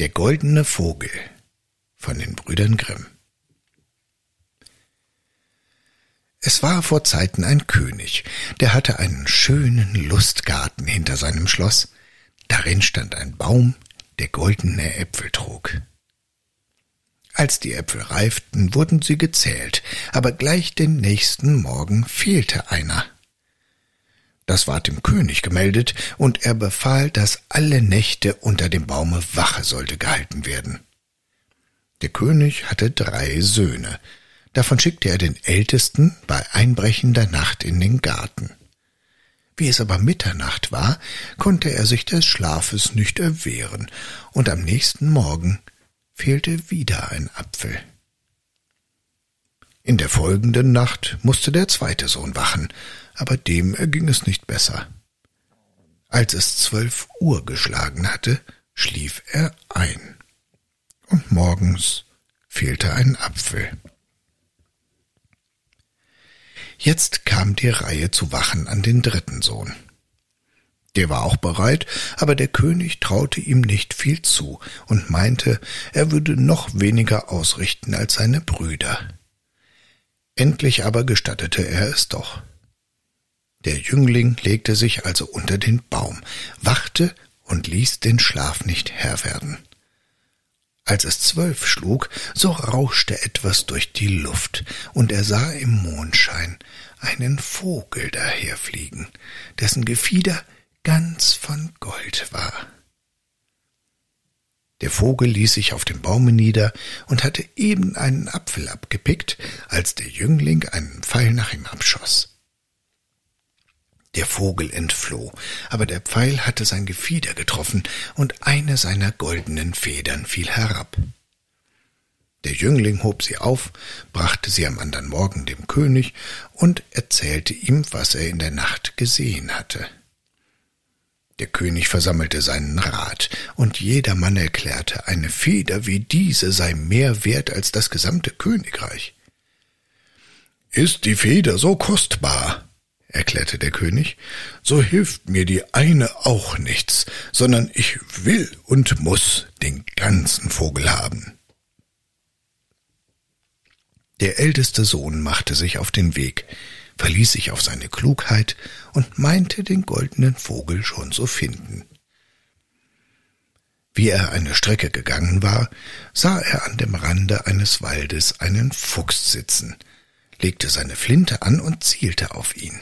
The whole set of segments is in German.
Der goldene Vogel von den Brüdern Grimm Es war vor Zeiten ein König, der hatte einen schönen Lustgarten hinter seinem Schloss. Darin stand ein Baum, der goldene Äpfel trug. Als die Äpfel reiften, wurden sie gezählt, aber gleich den nächsten Morgen fehlte einer. Das ward dem König gemeldet, und er befahl, dass alle Nächte unter dem Baume Wache sollte gehalten werden. Der König hatte drei Söhne. Davon schickte er den ältesten bei einbrechender Nacht in den Garten. Wie es aber Mitternacht war, konnte er sich des Schlafes nicht erwehren, und am nächsten Morgen fehlte wieder ein Apfel. In der folgenden Nacht musste der zweite Sohn wachen, aber dem erging es nicht besser. Als es zwölf Uhr geschlagen hatte, schlief er ein. Und morgens fehlte ein Apfel. Jetzt kam die Reihe zu wachen an den dritten Sohn. Der war auch bereit, aber der König traute ihm nicht viel zu und meinte, er würde noch weniger ausrichten als seine Brüder. Endlich aber gestattete er es doch. Der Jüngling legte sich also unter den Baum, wachte und ließ den Schlaf nicht Herr werden. Als es zwölf schlug, so rauschte etwas durch die Luft, und er sah im Mondschein einen Vogel daherfliegen, dessen Gefieder ganz von Gold war. Der Vogel ließ sich auf dem Baume nieder und hatte eben einen Apfel abgepickt, als der Jüngling einen Pfeil nach ihm abschoss. Der Vogel entfloh, aber der Pfeil hatte sein Gefieder getroffen, und eine seiner goldenen Federn fiel herab. Der Jüngling hob sie auf, brachte sie am andern Morgen dem König und erzählte ihm, was er in der Nacht gesehen hatte. Der König versammelte seinen Rat, und jedermann erklärte, eine Feder wie diese sei mehr wert als das gesamte Königreich. Ist die Feder so kostbar, erklärte der König, so hilft mir die eine auch nichts, sondern ich will und muss den ganzen Vogel haben. Der älteste Sohn machte sich auf den Weg, verließ sich auf seine Klugheit und meinte den goldenen Vogel schon zu finden. Wie er eine Strecke gegangen war, sah er an dem Rande eines Waldes einen Fuchs sitzen, legte seine Flinte an und zielte auf ihn.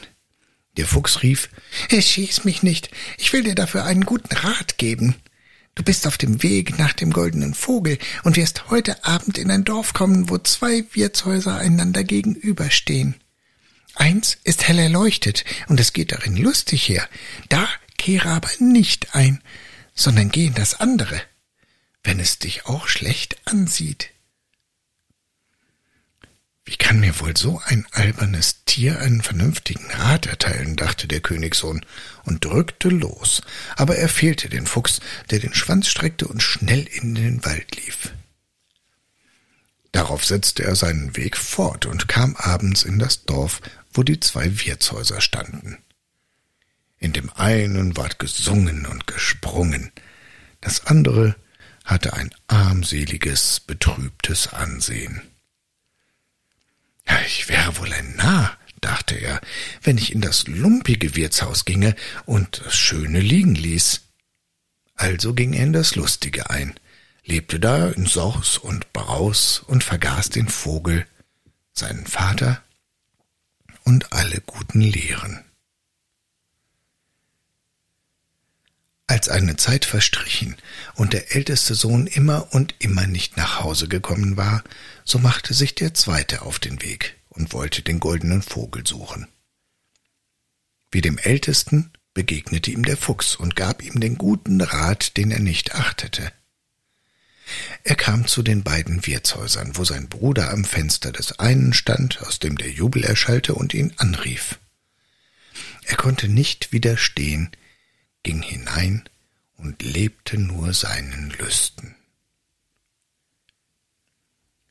Der Fuchs rief, Schieß mich nicht, ich will dir dafür einen guten Rat geben. Du bist auf dem Weg nach dem goldenen Vogel und wirst heute Abend in ein Dorf kommen, wo zwei Wirtshäuser einander gegenüberstehen. Eins ist hell erleuchtet, und es geht darin lustig her. Da kehre aber nicht ein, sondern geh in das andere, wenn es dich auch schlecht ansieht. Wie kann mir wohl so ein albernes Tier einen vernünftigen Rat erteilen, dachte der Königssohn und drückte los, aber er fehlte den Fuchs, der den Schwanz streckte und schnell in den Wald lief. Darauf setzte er seinen Weg fort und kam abends in das Dorf, wo die zwei Wirtshäuser standen. In dem einen ward gesungen und gesprungen, das andere hatte ein armseliges, betrübtes Ansehen. Ich wäre wohl ein Narr, dachte er, wenn ich in das lumpige Wirtshaus ginge und das Schöne liegen ließ. Also ging er in das Lustige ein, lebte da in Saus und Braus und vergaß den Vogel, seinen Vater und alle guten Lehren. Als eine Zeit verstrichen und der älteste Sohn immer und immer nicht nach Hause gekommen war, so machte sich der zweite auf den Weg und wollte den goldenen Vogel suchen. Wie dem ältesten begegnete ihm der Fuchs und gab ihm den guten Rat, den er nicht achtete. Er kam zu den beiden Wirtshäusern, wo sein Bruder am Fenster des einen stand, aus dem der Jubel erschallte und ihn anrief. Er konnte nicht widerstehen, ging hinein und lebte nur seinen Lüsten.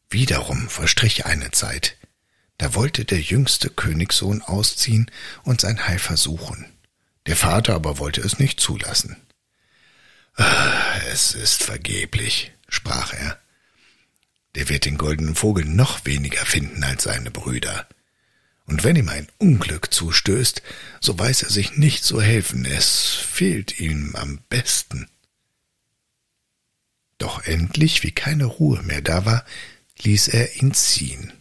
Wiederum verstrich eine Zeit, da wollte der jüngste Königssohn ausziehen und sein Heil versuchen. Der Vater aber wollte es nicht zulassen. Ah, es ist vergeblich, sprach er. Der wird den goldenen Vogel noch weniger finden als seine Brüder. Und wenn ihm ein Unglück zustößt, so weiß er sich nicht zu helfen, es fehlt ihm am besten. Doch endlich, wie keine Ruhe mehr da war, ließ er ihn ziehen.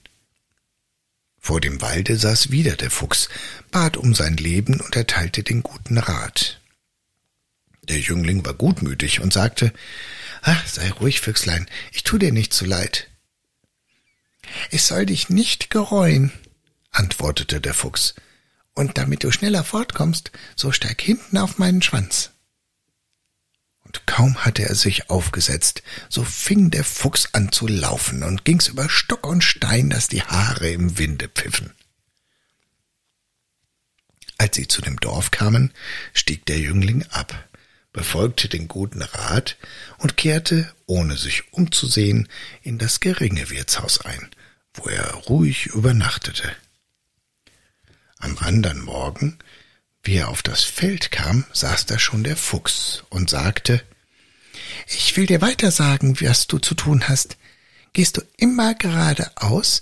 Vor dem Walde saß wieder der Fuchs, bat um sein Leben und erteilte den guten Rat. Der Jüngling war gutmütig und sagte, Ach, sei ruhig, Füchslein, ich tu dir nicht zu leid. Es soll dich nicht gereuen, antwortete der Fuchs, und damit du schneller fortkommst, so steig hinten auf meinen Schwanz. Und kaum hatte er sich aufgesetzt, so fing der Fuchs an zu laufen und ging's über Stock und Stein, dass die Haare im Winde pfiffen. Als sie zu dem Dorf kamen, stieg der Jüngling ab, befolgte den guten Rat und kehrte, ohne sich umzusehen, in das geringe Wirtshaus ein, wo er ruhig übernachtete. Am andern Morgen, wie er auf das Feld kam, saß da schon der Fuchs und sagte Ich will dir weiter sagen, was du zu tun hast. Gehst du immer geradeaus,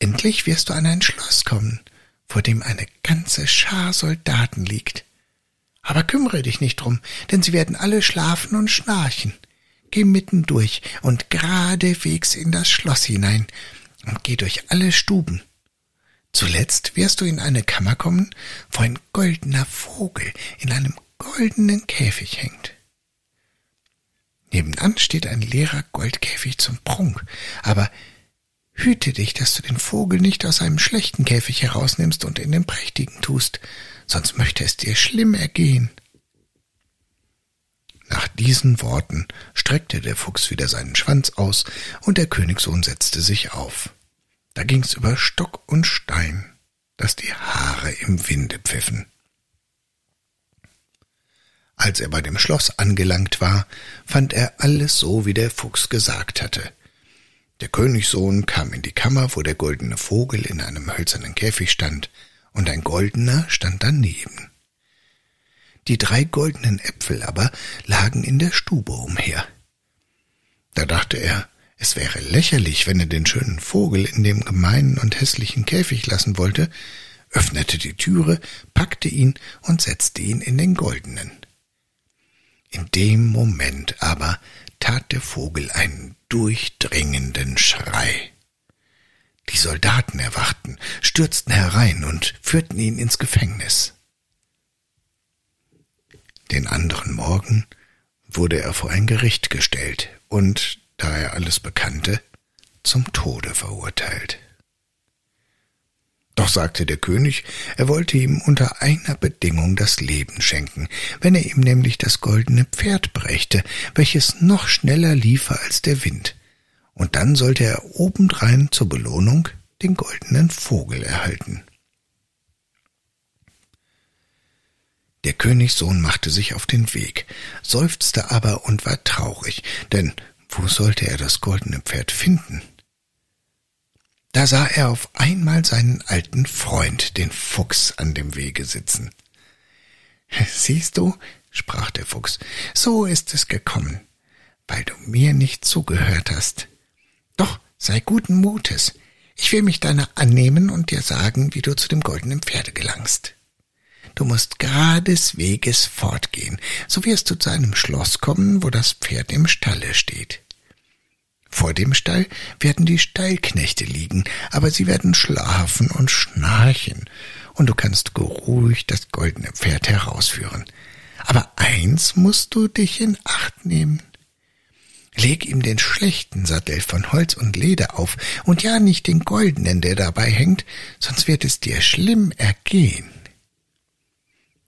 endlich wirst du an ein Schloss kommen, vor dem eine ganze Schar Soldaten liegt. Aber kümmere dich nicht drum, denn sie werden alle schlafen und schnarchen. Geh mitten durch und geradewegs in das Schloss hinein und geh durch alle Stuben. Zuletzt wirst du in eine Kammer kommen, wo ein goldener Vogel in einem goldenen Käfig hängt. Nebenan steht ein leerer Goldkäfig zum Prunk, aber hüte dich, dass du den Vogel nicht aus einem schlechten Käfig herausnimmst und in den prächtigen tust, sonst möchte es dir schlimm ergehen. Nach diesen Worten streckte der Fuchs wieder seinen Schwanz aus, und der Königssohn setzte sich auf. Da ging's über Stock und Stein, dass die Haare im Winde pfiffen. Als er bei dem Schloss angelangt war, fand er alles so, wie der Fuchs gesagt hatte. Der Königssohn kam in die Kammer, wo der goldene Vogel in einem hölzernen Käfig stand, und ein goldener stand daneben. Die drei goldenen Äpfel aber lagen in der Stube umher. Da dachte er, es wäre lächerlich, wenn er den schönen Vogel in dem gemeinen und hässlichen Käfig lassen wollte, öffnete die Türe, packte ihn und setzte ihn in den goldenen. In dem Moment aber tat der Vogel einen durchdringenden Schrei. Die Soldaten erwachten, stürzten herein und führten ihn ins Gefängnis. Den anderen Morgen wurde er vor ein Gericht gestellt und da er alles bekannte, zum Tode verurteilt. Doch sagte der König, er wollte ihm unter einer Bedingung das Leben schenken, wenn er ihm nämlich das goldene Pferd brächte, welches noch schneller liefe als der Wind, und dann sollte er obendrein zur Belohnung den goldenen Vogel erhalten. Der Königssohn machte sich auf den Weg, seufzte aber und war traurig, denn wo sollte er das goldene Pferd finden? Da sah er auf einmal seinen alten Freund, den Fuchs, an dem Wege sitzen. Siehst du, sprach der Fuchs, so ist es gekommen, weil du mir nicht zugehört hast. Doch sei guten Mutes, ich will mich deiner annehmen und dir sagen, wie du zu dem goldenen Pferde gelangst. Du musst gerades Weges fortgehen, so wirst du zu einem Schloss kommen, wo das Pferd im Stalle steht. Vor dem Stall werden die Stallknechte liegen, aber sie werden schlafen und schnarchen, und du kannst geruhig das goldene Pferd herausführen. Aber eins musst du dich in Acht nehmen. Leg ihm den schlechten Sattel von Holz und Leder auf, und ja nicht den goldenen, der dabei hängt, sonst wird es dir schlimm ergehen.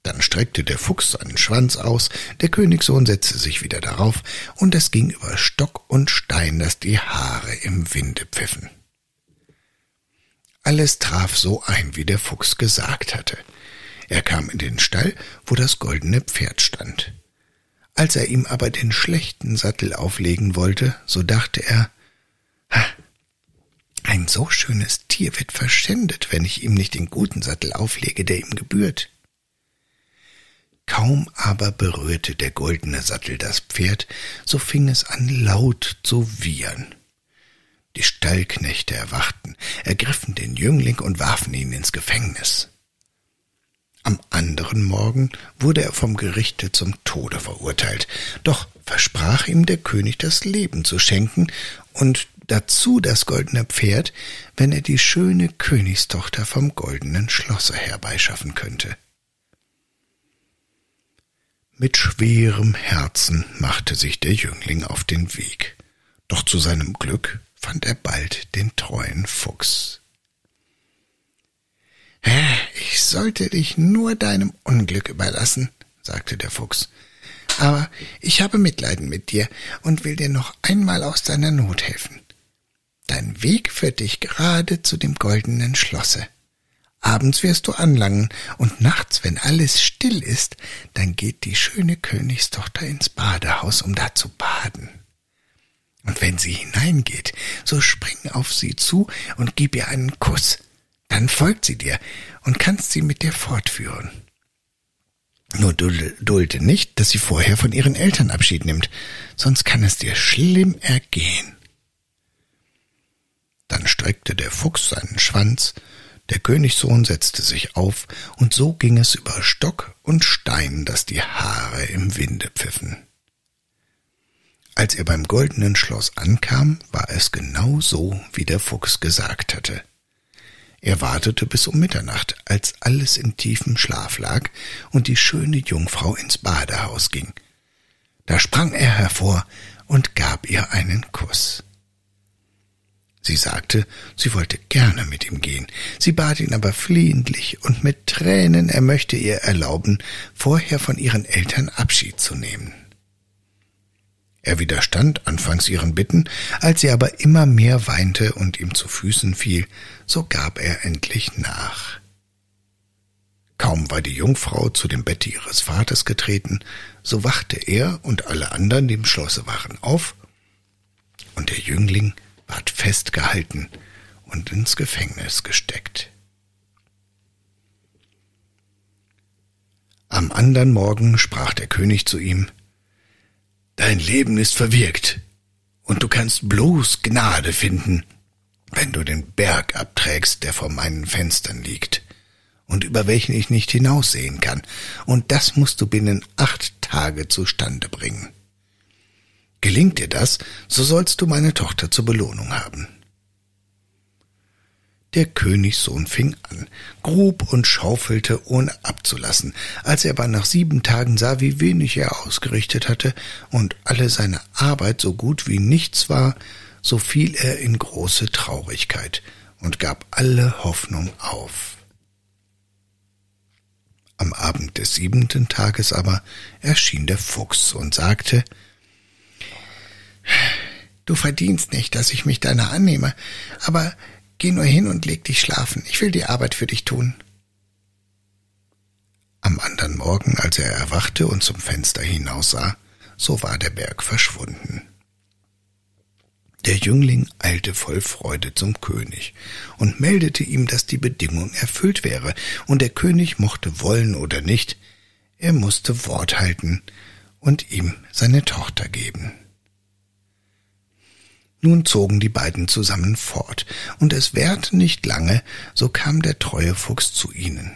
Dann streckte der Fuchs seinen Schwanz aus, der Königssohn setzte sich wieder darauf, und es ging über Stock und Stein, dass die Haare im Winde pfiffen. Alles traf so ein, wie der Fuchs gesagt hatte. Er kam in den Stall, wo das goldene Pferd stand. Als er ihm aber den schlechten Sattel auflegen wollte, so dachte er, ha, ein so schönes Tier wird verschändet, wenn ich ihm nicht den guten Sattel auflege, der ihm gebührt. Kaum aber berührte der goldene Sattel das Pferd, so fing es an laut zu wiehern. Die Stallknechte erwachten, ergriffen den Jüngling und warfen ihn ins Gefängnis. Am anderen Morgen wurde er vom Gerichte zum Tode verurteilt, doch versprach ihm der König das Leben zu schenken und dazu das goldene Pferd, wenn er die schöne Königstochter vom goldenen Schlosse herbeischaffen könnte. Mit schwerem Herzen machte sich der Jüngling auf den Weg, doch zu seinem Glück fand er bald den treuen Fuchs. Ich sollte dich nur deinem Unglück überlassen, sagte der Fuchs. Aber ich habe Mitleiden mit dir und will dir noch einmal aus deiner Not helfen. Dein Weg führt dich gerade zu dem goldenen Schlosse. Abends wirst du anlangen, und nachts, wenn alles still ist, dann geht die schöne Königstochter ins Badehaus, um da zu baden. Und wenn sie hineingeht, so spring auf sie zu und gib ihr einen Kuss. Dann folgt sie dir und kannst sie mit dir fortführen. Nur dulde nicht, dass sie vorher von ihren Eltern Abschied nimmt, sonst kann es dir schlimm ergehen. Dann streckte der Fuchs seinen Schwanz, der Königssohn setzte sich auf, und so ging es über Stock und Stein, dass die Haare im Winde pfiffen. Als er beim goldenen Schloss ankam, war es genau so, wie der Fuchs gesagt hatte. Er wartete bis um Mitternacht, als alles in tiefem Schlaf lag und die schöne Jungfrau ins Badehaus ging. Da sprang er hervor und gab ihr einen Kuss. Sie sagte, sie wollte gerne mit ihm gehen. Sie bat ihn aber flehentlich und mit Tränen, er möchte ihr erlauben, vorher von ihren Eltern Abschied zu nehmen. Er widerstand anfangs ihren Bitten, als sie aber immer mehr weinte und ihm zu Füßen fiel, so gab er endlich nach. Kaum war die Jungfrau zu dem Bette ihres Vaters getreten, so wachte er und alle anderen, die im Schlosse waren, auf, und der Jüngling ward festgehalten und ins Gefängnis gesteckt. Am andern Morgen sprach der König zu ihm Dein Leben ist verwirkt, und du kannst bloß Gnade finden, wenn du den Berg abträgst, der vor meinen Fenstern liegt, und über welchen ich nicht hinaussehen kann, und das musst du binnen acht Tage zustande bringen. Gelingt dir das, so sollst du meine Tochter zur Belohnung haben. Der Königssohn fing an, grub und schaufelte, ohne abzulassen. Als er aber nach sieben Tagen sah, wie wenig er ausgerichtet hatte und alle seine Arbeit so gut wie nichts war, so fiel er in große Traurigkeit und gab alle Hoffnung auf. Am Abend des siebenten Tages aber erschien der Fuchs und sagte Du verdienst nicht, dass ich mich deiner annehme, aber geh nur hin und leg dich schlafen. Ich will die Arbeit für dich tun. Am andern Morgen, als er erwachte und zum Fenster hinaussah, so war der Berg verschwunden. Der Jüngling eilte voll Freude zum König und meldete ihm, dass die Bedingung erfüllt wäre, und der König mochte wollen oder nicht, er musste Wort halten und ihm seine Tochter geben. Nun zogen die beiden zusammen fort, und es währte nicht lange, so kam der treue Fuchs zu ihnen.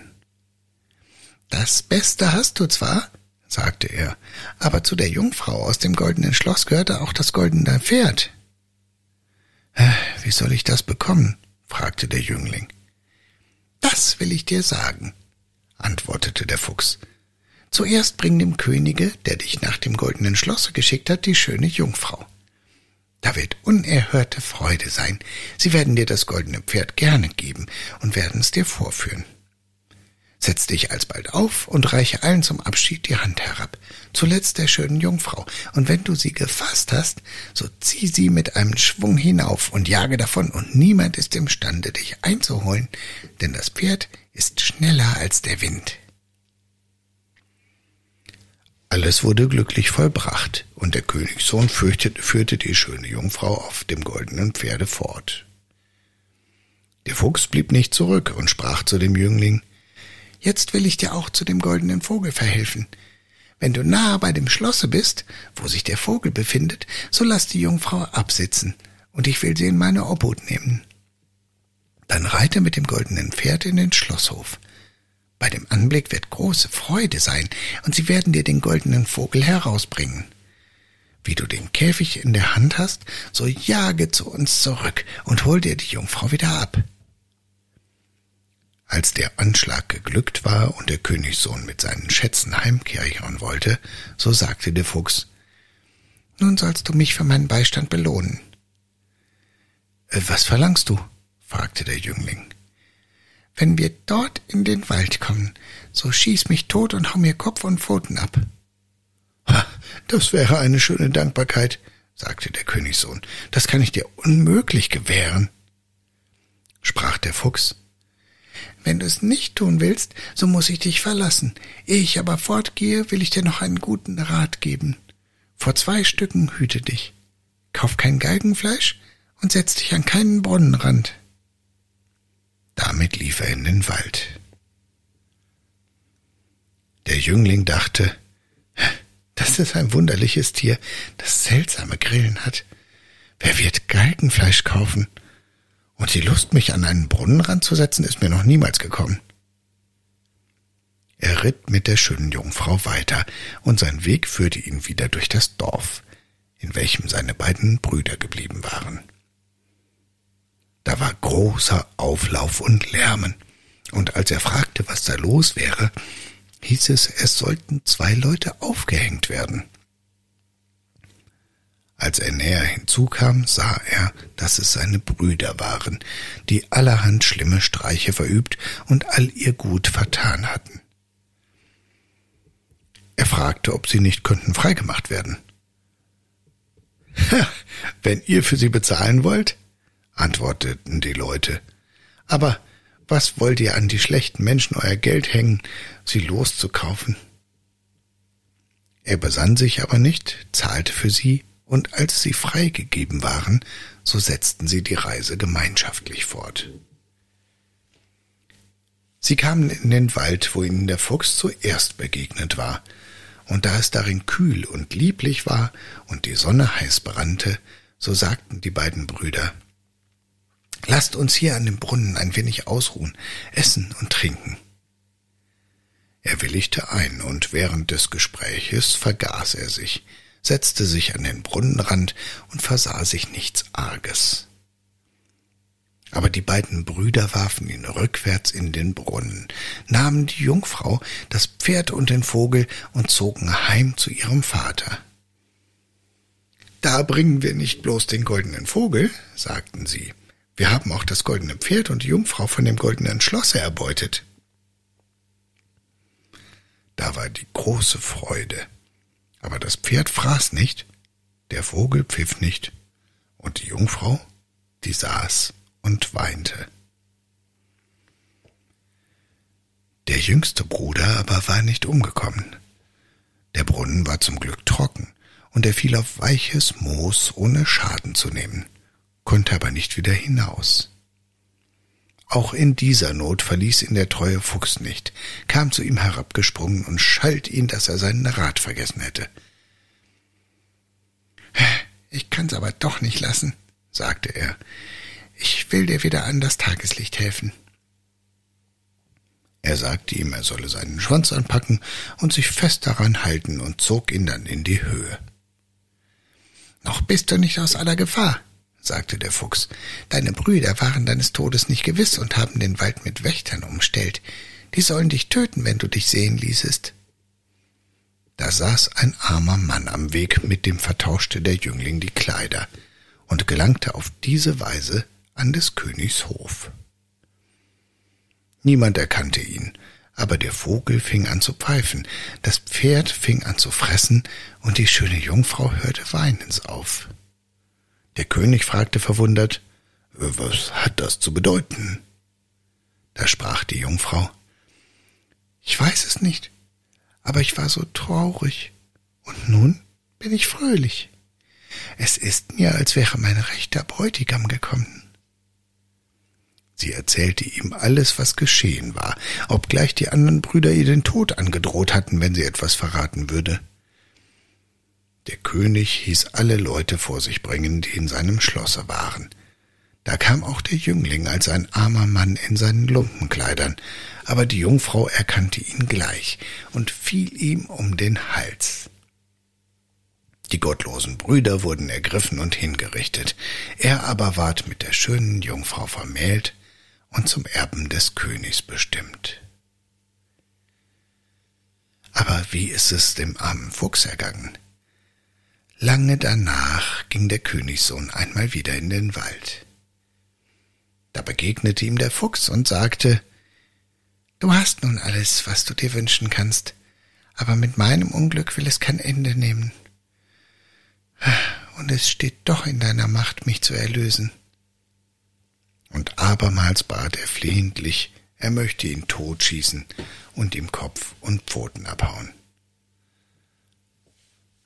Das Beste hast du zwar, sagte er, aber zu der Jungfrau aus dem goldenen Schloss gehörte auch das goldene Pferd. Äh, wie soll ich das bekommen? fragte der Jüngling. Das will ich dir sagen, antwortete der Fuchs. Zuerst bring dem Könige, der dich nach dem goldenen Schlosse geschickt hat, die schöne Jungfrau. Da wird unerhörte Freude sein. Sie werden dir das goldene Pferd gerne geben und werden es dir vorführen. Setz dich alsbald auf und reiche allen zum Abschied die Hand herab, zuletzt der schönen Jungfrau, und wenn du sie gefasst hast, so zieh sie mit einem Schwung hinauf und jage davon, und niemand ist imstande, dich einzuholen, denn das Pferd ist schneller als der Wind. Alles wurde glücklich vollbracht, und der Königssohn führte die schöne Jungfrau auf dem goldenen Pferde fort. Der Fuchs blieb nicht zurück und sprach zu dem Jüngling Jetzt will ich dir auch zu dem goldenen Vogel verhelfen. Wenn du nahe bei dem Schlosse bist, wo sich der Vogel befindet, so lass die Jungfrau absitzen, und ich will sie in meine Obhut nehmen. Dann reite mit dem goldenen Pferd in den Schlosshof. Bei dem Anblick wird große Freude sein, und sie werden dir den goldenen Vogel herausbringen. Wie du den Käfig in der Hand hast, so jage zu uns zurück und hol dir die Jungfrau wieder ab. Als der Anschlag geglückt war und der Königssohn mit seinen Schätzen heimkehren wollte, so sagte der Fuchs, Nun sollst du mich für meinen Beistand belohnen. Äh, was verlangst du? fragte der Jüngling. Wenn wir dort in den Wald kommen, so schieß mich tot und hau mir Kopf und Pfoten ab. Das wäre eine schöne Dankbarkeit, sagte der Königssohn. Das kann ich dir unmöglich gewähren. Sprach der Fuchs. Wenn du es nicht tun willst, so muss ich dich verlassen. Ehe ich aber fortgehe, will ich dir noch einen guten Rat geben. Vor zwei Stücken hüte dich. Kauf kein Galgenfleisch und setz dich an keinen Brunnenrand. Damit lief er in den Wald. Der Jüngling dachte, das ist ein wunderliches Tier, das seltsame Grillen hat. Wer wird Galgenfleisch kaufen? Und die Lust, mich an einen Brunnenrand zu setzen, ist mir noch niemals gekommen. Er ritt mit der schönen Jungfrau weiter, und sein Weg führte ihn wieder durch das Dorf, in welchem seine beiden Brüder geblieben waren. Da war großer Auflauf und Lärmen, und als er fragte, was da los wäre, hieß es, es sollten zwei Leute aufgehängt werden. Als er näher hinzukam, sah er, dass es seine Brüder waren, die allerhand schlimme Streiche verübt und all ihr Gut vertan hatten. Er fragte, ob sie nicht könnten freigemacht werden. Wenn ihr für sie bezahlen wollt, antworteten die Leute. Aber was wollt ihr an die schlechten Menschen euer Geld hängen, sie loszukaufen? Er besann sich aber nicht, zahlte für sie und als sie freigegeben waren, so setzten sie die Reise gemeinschaftlich fort. Sie kamen in den Wald, wo ihnen der Fuchs zuerst begegnet war, und da es darin kühl und lieblich war und die Sonne heiß brannte, so sagten die beiden Brüder Lasst uns hier an dem Brunnen ein wenig ausruhen, essen und trinken. Er willigte ein, und während des Gespräches vergaß er sich, setzte sich an den Brunnenrand und versah sich nichts Arges. Aber die beiden Brüder warfen ihn rückwärts in den Brunnen, nahmen die Jungfrau, das Pferd und den Vogel und zogen heim zu ihrem Vater. Da bringen wir nicht bloß den goldenen Vogel, sagten sie, wir haben auch das goldene Pferd und die Jungfrau von dem goldenen Schlosse erbeutet. Da war die große Freude. Aber das Pferd fraß nicht, der Vogel pfiff nicht, und die Jungfrau, die saß und weinte. Der jüngste Bruder aber war nicht umgekommen. Der Brunnen war zum Glück trocken, und er fiel auf weiches Moos, ohne Schaden zu nehmen, konnte aber nicht wieder hinaus. Auch in dieser Not verließ ihn der treue Fuchs nicht, kam zu ihm herabgesprungen und schalt ihn, dass er seinen Rat vergessen hätte. Ich kann's aber doch nicht lassen, sagte er. Ich will dir wieder an das Tageslicht helfen. Er sagte ihm, er solle seinen Schwanz anpacken und sich fest daran halten und zog ihn dann in die Höhe. Noch bist du nicht aus aller Gefahr, sagte der Fuchs, deine Brüder waren deines Todes nicht gewiss und haben den Wald mit Wächtern umstellt. Die sollen dich töten, wenn du dich sehen ließest. Da saß ein armer Mann am Weg, mit dem vertauschte der Jüngling die Kleider und gelangte auf diese Weise an des Königs Hof. Niemand erkannte ihn, aber der Vogel fing an zu pfeifen, das Pferd fing an zu fressen, und die schöne Jungfrau hörte weinens auf. Der König fragte verwundert, Was hat das zu bedeuten? Da sprach die Jungfrau, Ich weiß es nicht, aber ich war so traurig, und nun bin ich fröhlich. Es ist mir, als wäre mein rechter Bräutigam gekommen. Sie erzählte ihm alles, was geschehen war, obgleich die anderen Brüder ihr den Tod angedroht hatten, wenn sie etwas verraten würde. Der König hieß alle Leute vor sich bringen, die in seinem Schlosse waren. Da kam auch der Jüngling als ein armer Mann in seinen Lumpenkleidern, aber die Jungfrau erkannte ihn gleich und fiel ihm um den Hals. Die gottlosen Brüder wurden ergriffen und hingerichtet, er aber ward mit der schönen Jungfrau vermählt und zum Erben des Königs bestimmt. Aber wie ist es dem armen Fuchs ergangen? Lange danach ging der Königssohn einmal wieder in den Wald. Da begegnete ihm der Fuchs und sagte, Du hast nun alles, was du dir wünschen kannst, aber mit meinem Unglück will es kein Ende nehmen. Und es steht doch in deiner Macht, mich zu erlösen und abermals bat er flehentlich, er möchte ihn totschießen und ihm Kopf und Pfoten abhauen.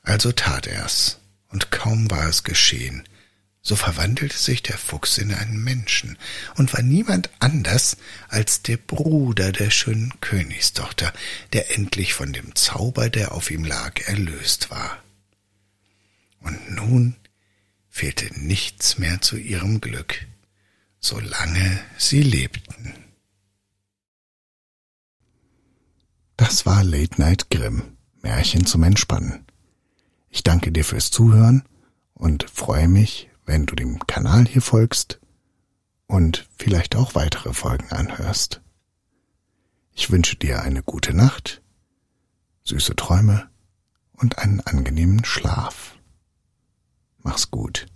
Also tat er's, und kaum war es geschehen, so verwandelte sich der Fuchs in einen Menschen und war niemand anders als der Bruder der schönen Königstochter, der endlich von dem Zauber, der auf ihm lag, erlöst war. Und nun fehlte nichts mehr zu ihrem Glück solange sie lebten. Das war Late Night Grimm, Märchen zum Entspannen. Ich danke dir fürs Zuhören und freue mich, wenn du dem Kanal hier folgst und vielleicht auch weitere Folgen anhörst. Ich wünsche dir eine gute Nacht, süße Träume und einen angenehmen Schlaf. Mach's gut.